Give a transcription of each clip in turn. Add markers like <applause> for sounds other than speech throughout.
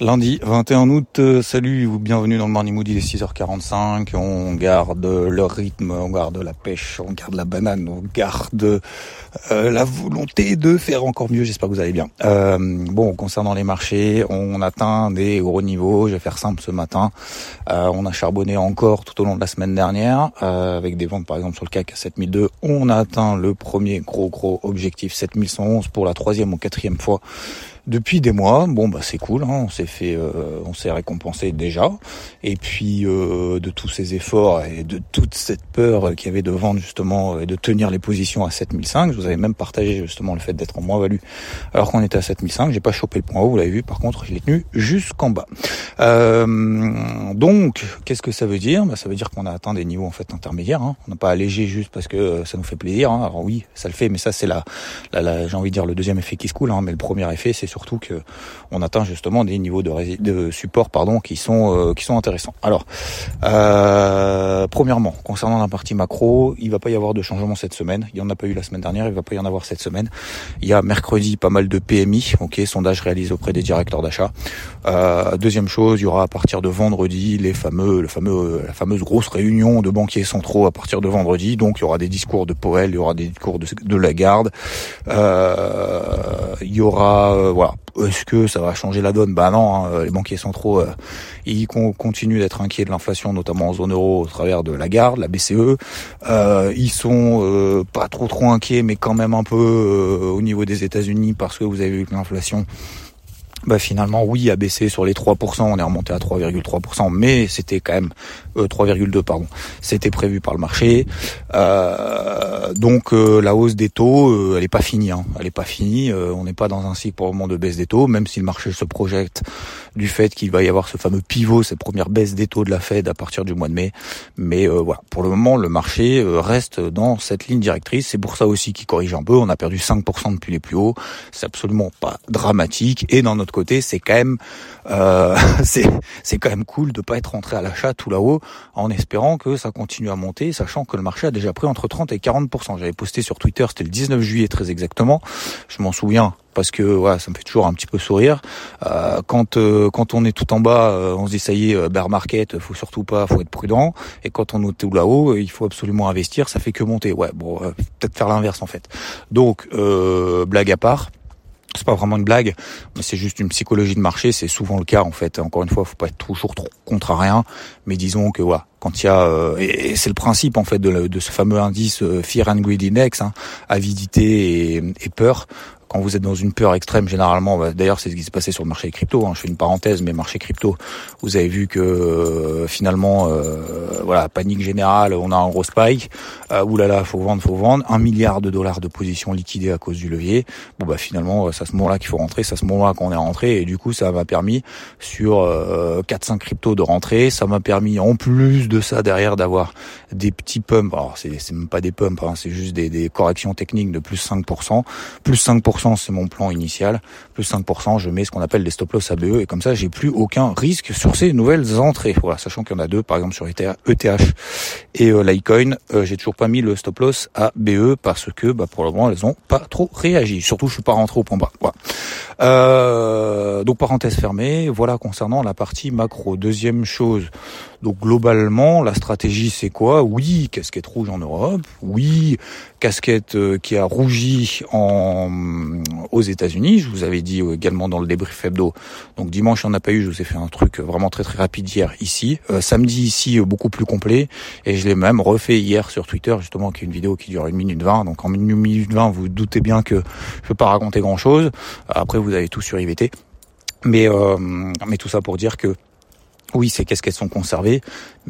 Lundi 21 août, euh, salut ou bienvenue dans le Morning Moody des 6h45. On garde le rythme, on garde la pêche, on garde la banane, on garde euh, la volonté de faire encore mieux. J'espère que vous allez bien. Euh, bon, concernant les marchés, on atteint des gros niveaux. Je vais faire simple ce matin. on a charbonné encore tout au long de la semaine dernière avec des ventes par exemple sur le CAC à 7002. On a atteint le premier gros gros objectif 7111 pour la troisième ou quatrième fois depuis des mois. Bon bah c'est cool, hein, on s'est fait, euh, on s'est récompensé déjà. Et puis euh, de tous ces efforts et de toute cette peur qu'il y avait de vendre justement et de tenir les positions à 7005, je vous avais même partagé justement le fait d'être en moins value alors qu'on était à 7005. J'ai pas chopé le point haut, vous l'avez vu. Par contre, je l'ai tenu jusqu'en bas. Euh, donc, qu'est-ce que ça veut dire? Bah, ça veut dire qu'on a atteint des niveaux en fait intermédiaires. Hein. On n'a pas allégé juste parce que ça nous fait plaisir. Hein. Alors oui, ça le fait, mais ça c'est la, la, j'ai envie de dire le deuxième effet qui se coule. Hein. Mais le premier effet, c'est surtout que on atteint justement des niveaux de, de support pardon qui sont euh, qui sont intéressants. Alors euh, premièrement concernant la partie macro, il va pas y avoir de changement cette semaine. Il y en a pas eu la semaine dernière, il va pas y en avoir cette semaine. Il y a mercredi pas mal de PMI, ok, sondage réalisé auprès des directeurs d'achat. Euh, deuxième chose, il y aura à partir de vendredi les fameux le fameux la fameuse grosse réunion de banquiers centraux à partir de vendredi. Donc il y aura des discours de Powell, il y aura des discours de, de Lagarde. il y aura est-ce que ça va changer la donne? Bah non, hein, les banquiers centraux, euh, ils continuent d'être inquiets de l'inflation, notamment en zone euro, au travers de la garde, la BCE. Euh, ils sont euh, pas trop trop inquiets, mais quand même un peu au niveau des États-Unis, parce que vous avez vu que l'inflation bah finalement oui a baissé sur les 3%, on est remonté à 3,3%, mais c'était quand même 3,2 euh, pardon, c'était prévu par le marché. Euh, donc euh, la hausse des taux, elle est pas finie, hein. elle est pas finie. on n'est pas dans un cycle pour le moment de baisse des taux, même si le marché se projette du fait qu'il va y avoir ce fameux pivot, cette première baisse des taux de la Fed à partir du mois de mai. Mais voilà, pour le moment le marché reste dans cette ligne directrice. C'est pour ça aussi qu'il corrige un peu. On a perdu 5% depuis les plus hauts. C'est absolument pas dramatique. Et dans notre côté, c'est quand même euh, <laughs> c'est quand même cool de pas être rentré à l'achat tout là-haut en espérant que ça continue à monter, sachant que le marché a déjà pris entre 30 et 40% J'avais posté sur Twitter, c'était le 19 juillet très exactement. Je m'en souviens parce que voilà, ça me fait toujours un petit peu sourire. Euh, quand euh, quand on est tout en bas, euh, on se dit ça y est, bear market, faut surtout pas, faut être prudent. Et quand on est tout là-haut, il faut absolument investir. Ça fait que monter. Ouais, bon, peut-être faire l'inverse en fait. Donc blague à part c'est pas vraiment une blague, mais c'est juste une psychologie de marché, c'est souvent le cas en fait. Encore une fois, faut pas être toujours trop contre rien, mais disons que voilà, quand il y a euh, et, c'est le principe en fait de, ce fameux indice euh, Fear and Greed Index, hein, avidité et, peur quand vous êtes dans une peur extrême, généralement, bah, d'ailleurs c'est ce qui s'est passé sur le marché crypto. Hein, je fais une parenthèse, mais marché crypto, vous avez vu que euh, finalement, euh, voilà, panique générale, on a un gros spike. Euh, oulala, faut vendre, faut vendre. Un milliard de dollars de positions liquidées à cause du levier. Bon bah finalement, euh, c'est à ce moment-là qu'il faut rentrer, c'est à ce moment-là qu'on est rentré, et du coup ça m'a permis sur 4-5 cryptos de rentrer. Ça m'a permis en plus de ça derrière d'avoir des petits pumps. Alors c'est même pas des pumps, hein, c'est juste des, des corrections techniques de plus 5%, plus 5% c'est mon plan initial. Plus 5%, je mets ce qu'on appelle des stop loss ABE et comme ça, j'ai plus aucun risque sur ces nouvelles entrées. Voilà, sachant qu'il y en a deux, par exemple sur ETH et euh, Litecoin, euh, j'ai toujours pas mis le stop loss ABE parce que bah, pour le moment, elles ont pas trop réagi. Surtout, je suis pas rentré au point bas. Euh, donc parenthèse fermée. Voilà concernant la partie macro. Deuxième chose. Donc globalement, la stratégie c'est quoi? Oui, casquette rouge en Europe. Oui, casquette euh, qui a rougi en, aux États-Unis. Je vous avais dit également dans le débrief hebdo. Donc dimanche, il n'y en a pas eu. Je vous ai fait un truc vraiment très très rapide hier ici. Euh, samedi ici, beaucoup plus complet. Et je l'ai même refait hier sur Twitter, justement, qui est une vidéo qui dure une minute vingt. Donc en une minute vingt, vous, doutez bien que je peux pas raconter grand chose. Après, vous avez tout sur IVT. Mais, mais tout ça pour dire que oui, ces casquettes sont conservées,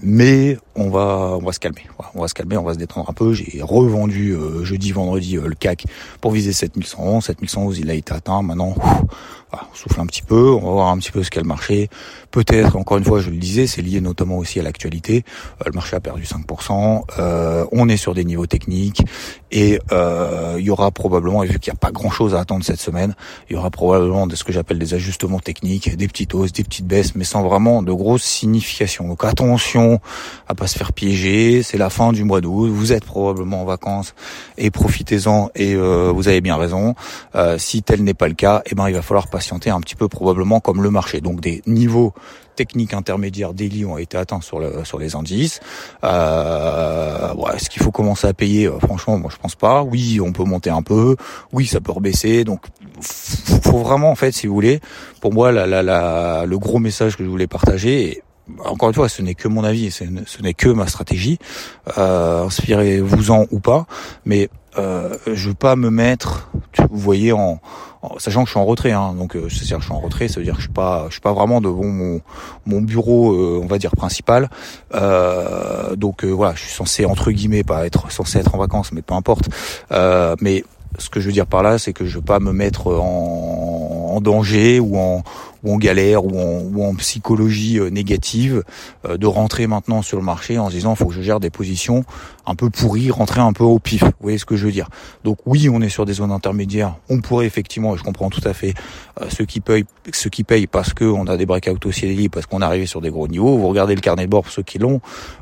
mais on va on va se calmer. on va se calmer, on va se détendre un peu. J'ai revendu euh, jeudi, vendredi euh, le CAC pour viser 7111. 7111, il a été atteint. Maintenant, on souffle un petit peu, on va voir un petit peu ce qu'est le marché. Peut-être, encore une fois, je le disais, c'est lié notamment aussi à l'actualité. Euh, le marché a perdu 5%, euh, on est sur des niveaux techniques et euh, il y aura probablement, vu qu'il n'y a pas grand-chose à attendre cette semaine, il y aura probablement de ce que j'appelle des ajustements techniques, des petites hausses, des petites baisses, mais sans vraiment de gros grosse signification. Donc attention à pas se faire piéger. C'est la fin du mois d'août. Vous êtes probablement en vacances et profitez-en. Et euh, vous avez bien raison. Euh, si tel n'est pas le cas, eh ben il va falloir patienter un petit peu probablement comme le marché. Donc des niveaux techniques intermédiaires daily ont été atteints sur, sur les indices. Euh, Est-ce qu'il faut commencer à payer? Franchement, moi je pense pas. Oui, on peut monter un peu. Oui, ça peut rebaisser. Donc, faut vraiment en fait, si vous voulez, pour moi, le gros message que je voulais partager. Encore une fois, ce n'est que mon avis, ce n'est que ma stratégie. Euh, Inspirez-vous-en ou pas, mais euh, je veux pas me mettre, vous voyez, en, sachant que je suis en retrait. Hein, donc, euh, c'est-à-dire que je suis en retrait, ça veut dire que je suis pas, je suis pas vraiment devant mon, bureau, euh, on va dire principal. Euh, donc voilà, je suis censé entre guillemets pas être censé être en vacances, mais peu importe. mais ce que je veux dire par là, c'est que je veux pas me mettre en danger ou en, ou en galère ou en, psychologie euh, négative euh, de rentrer maintenant sur le marché en se disant faut que je gère des positions un peu pourries, rentrer un peu au pif. Vous voyez ce que je veux dire Donc oui, on est sur des zones intermédiaires. On pourrait effectivement, je comprends tout à fait, euh, ceux qui payent, ceux qui payent parce que on a des breakouts au ciel parce qu'on est arrivé sur des gros niveaux. Vous regardez le carnet de bord pour ceux qui l'ont.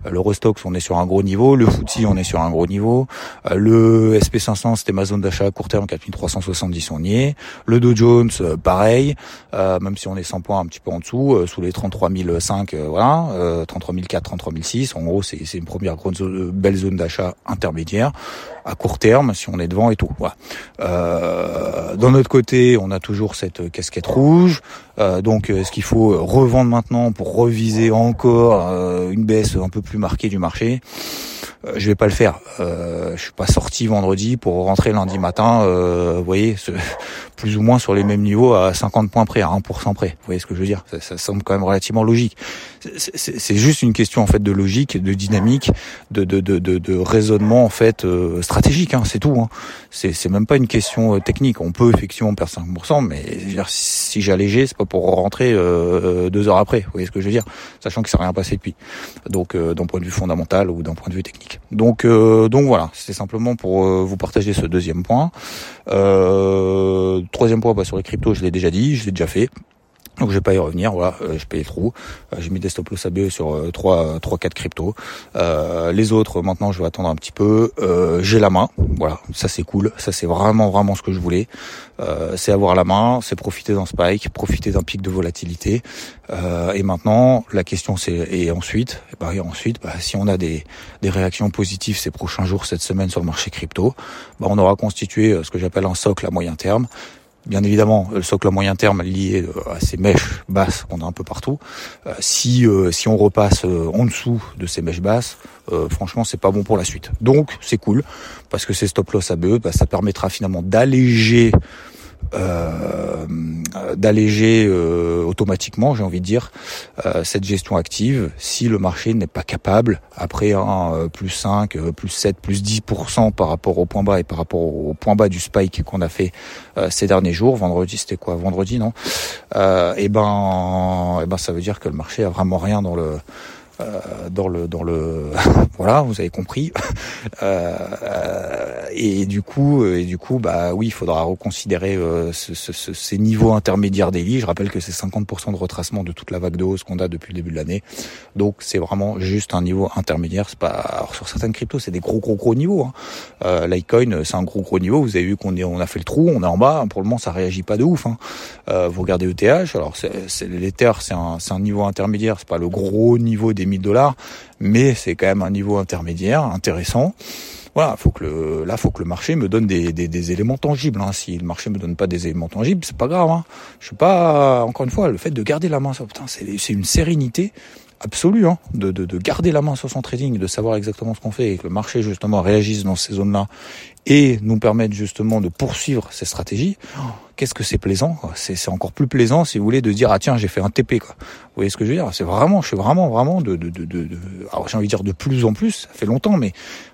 le Restox, on est sur un gros niveau. Le FTSE, on est sur un gros niveau. le SP500, c'était ma zone d'achat à court terme, 4370, on y est. Le Dow Jones, pareil. même si on est 100 points un petit peu en dessous, euh, sous les 33 005, euh, voilà, euh, 33 004, 33 006. En gros, c'est une première grosse euh, belle zone d'achat intermédiaire à court terme si on est devant et tout. Voilà. Euh, D'un autre côté, on a toujours cette casquette rouge. Euh, donc, est-ce qu'il faut revendre maintenant pour reviser encore une baisse un peu plus marquée du marché euh, je vais pas le faire. Euh, je suis pas sorti vendredi pour rentrer lundi matin. Euh, voyez, plus ou moins sur les mêmes niveaux à 50 points près, à 1% près. Vous voyez ce que je veux dire? Ça, ça, semble quand même relativement logique. C'est juste une question en fait de logique, de dynamique, de, de, de, de, raisonnement en fait euh, stratégique. Hein, c'est tout. Hein. C'est même pas une question euh, technique. On peut effectivement perdre 5%, mais dire, si allégé, c'est pas pour rentrer euh, deux heures après. Vous voyez ce que je veux dire? Sachant ça n'a rien passé depuis. Donc d'un point de vue fondamental ou d'un point de vue technique. Donc, euh, donc voilà, c'était simplement pour euh, vous partager ce deuxième point. Euh, troisième point, bah, sur les cryptos, je l'ai déjà dit, je l'ai déjà fait. Donc je vais pas y revenir, voilà, euh, je paye trop. Euh, j'ai mis des stop loss ABE sur euh, 3 3 4 cryptos. Euh, les autres maintenant, je vais attendre un petit peu. j'ai la main, voilà, ça c'est cool, ça c'est vraiment vraiment ce que je voulais. c'est avoir la main, c'est profiter d'un spike, profiter d'un pic de volatilité. et maintenant, la question c'est et ensuite, et bah, et ensuite, bah, si on a des des réactions positives ces prochains jours, cette semaine sur le marché crypto, bah, on aura constitué ce que j'appelle un socle à moyen terme bien évidemment le socle à moyen terme lié euh, à ces mèches basses qu'on a un peu partout. Euh, si euh, si on repasse en dessous de ces mèches basses, franchement c'est pas bon pour la suite. Donc c'est cool parce que ces stop loss ABE, bah, ça permettra finalement d'alléger euh, d'alléger euh, automatiquement, j'ai envie de dire, euh, cette gestion active si le marché n'est pas capable, après un plus 5, plus 7, plus 10% par rapport au point bas et par rapport au point bas du spike qu'on a fait ces derniers jours, vendredi c'était quoi Vendredi non? Et ben, et ben ça veut dire que le marché a vraiment rien dans le dans le dans le <laughs> voilà vous avez compris. <laughs> Euh, et du coup et du coup bah oui il faudra reconsidérer euh, ce, ce, ces niveaux intermédiaires des lits. Je rappelle que c'est 50% de retracement de toute la vague de hausse qu'on a depuis le début de l'année. Donc c'est vraiment juste un niveau intermédiaire. C'est pas alors sur certaines cryptos c'est des gros gros gros niveaux hein. euh, Litecoin c'est un gros gros niveau. Vous avez vu qu'on est on a fait le trou on est en bas. Pour le moment ça réagit pas de ouf hein. euh, vous regardez ETH alors c'est l'Ether c'est un c'est un niveau intermédiaire. C'est pas le gros niveau des 1000 dollars, mais c'est quand même un niveau intermédiaire intéressant. Voilà, faut que le, là, faut que le marché me donne des, des, éléments tangibles. Hein. Si le marché me donne pas des éléments tangibles, c'est pas grave. Hein. Je suis pas, encore une fois, le fait de garder la main, putain, c'est une sérénité absolue hein, de, de, de, garder la main sur son trading, de savoir exactement ce qu'on fait et que le marché justement réagisse dans ces zones-là et nous permettre justement de poursuivre ces stratégies, qu'est-ce que c'est plaisant C'est encore plus plaisant si vous voulez de dire ah tiens j'ai fait un TP quoi. Vous voyez ce que je veux dire? C'est vraiment, je suis vraiment vraiment de, de, de, de, alors j'ai envie de dire de plus en plus, ça fait longtemps, mais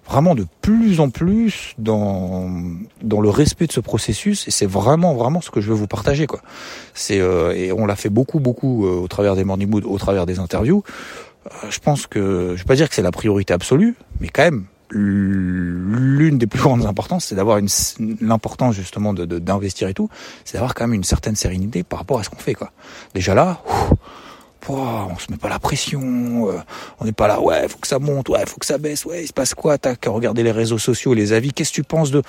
vraiment de plus en plus dans dans le respect de ce processus et c'est vraiment vraiment ce que je veux vous partager quoi. C'est euh, et on l'a fait beaucoup beaucoup euh, au travers des morning mood, au travers des interviews. Euh, je pense que je vais pas dire que c'est la priorité absolue, mais quand même l'une des plus grandes importances, c'est d'avoir une l'importance justement de d'investir et tout, c'est d'avoir quand même une certaine sérénité par rapport à ce qu'on fait quoi. Déjà là, on se met pas la pression, euh, on n'est pas là, ouais, faut que ça monte, ouais, faut que ça baisse, ouais, il se passe quoi, t'as qu'à regarder les réseaux sociaux, les avis, qu'est-ce que tu penses de...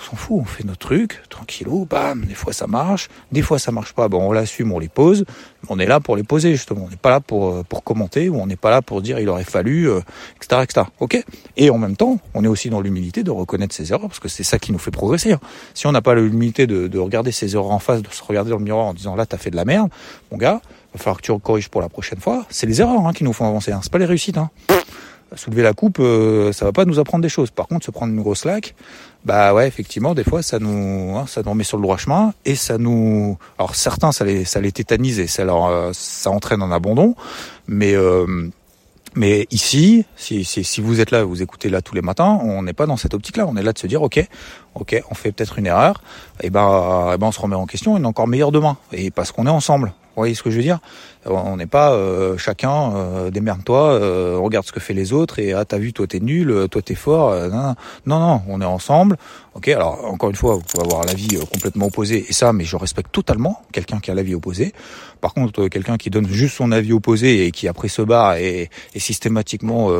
On s'en fout, on fait notre truc, tranquillou, bam, des fois ça marche, des fois ça marche pas, bon on l'assume, on les pose, on est là pour les poser justement, on n'est pas là pour, euh, pour commenter, ou on n'est pas là pour dire il aurait fallu, euh, etc., etc. Ok? Et en même temps, on est aussi dans l'humilité de reconnaître ses erreurs, parce que c'est ça qui nous fait progresser. Hein. Si on n'a pas l'humilité de, de regarder ses erreurs en face, de se regarder dans le miroir en disant là t'as fait de la merde, mon gars, va falloir que tu corriges pour la prochaine fois. C'est les erreurs hein, qui nous font avancer, hein. c'est pas les réussites. Hein soulever la coupe, euh, ça va pas nous apprendre des choses. Par contre, se prendre une grosse laque, bah ouais, effectivement, des fois, ça nous, hein, ça nous remet sur le droit chemin et ça nous, alors certains, ça les, ça les tétanise et ça leur, euh, ça entraîne en abandon. Mais, euh, mais ici, si, si, si, vous êtes là, vous écoutez là tous les matins, on n'est pas dans cette optique-là. On est là de se dire, ok, ok, on fait peut-être une erreur, et ben, et ben, on se remet en question, et encore meilleur demain. Et parce qu'on est ensemble. Vous voyez ce que je veux dire? On n'est pas euh, chacun euh, démerde-toi, euh, regarde ce que fait les autres et ah t'as vu toi t'es nul, toi t'es fort. non, non, non, on est ensemble. Ok, alors encore une fois, vous pouvez avoir l'avis complètement opposé et ça, mais je respecte totalement quelqu'un qui a l'avis opposé. Par contre, quelqu'un qui donne juste son avis opposé et qui après se barre et, et systématiquement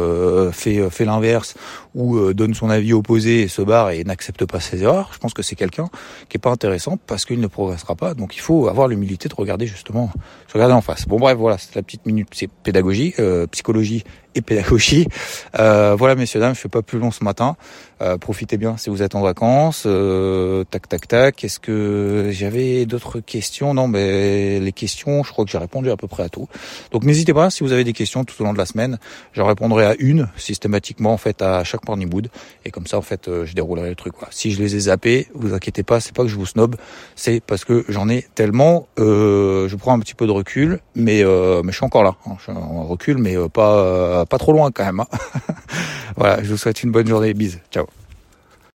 fait fait l'inverse ou donne son avis opposé et se barre et n'accepte pas ses erreurs, je pense que c'est quelqu'un qui est pas intéressant parce qu'il ne progressera pas. Donc il faut avoir l'humilité de regarder justement se regarder en face. Bon bref, voilà, c'est la petite minute c'est pédagogie, euh, psychologie et pédagogie. Euh, voilà, messieurs dames, je fais pas plus long ce matin. Euh, profitez bien si vous êtes en vacances. Euh, tac, tac, tac. Est-ce que j'avais d'autres questions? Non, mais les questions, je crois que j'ai répondu à peu près à tout. Donc n'hésitez pas si vous avez des questions tout au long de la semaine. Je répondrai à une systématiquement en fait à chaque morning wood et comme ça en fait je déroulerai le truc. Quoi. Si je les ai zappés, vous inquiétez pas, c'est pas que je vous snob, c'est parce que j'en ai tellement. je prends un petit peu de recul, mais mais je suis encore là. Hein. Je en recul, mais pas pas trop loin quand même. Hein. <laughs> voilà, je vous souhaite une bonne journée. Bise. Ciao.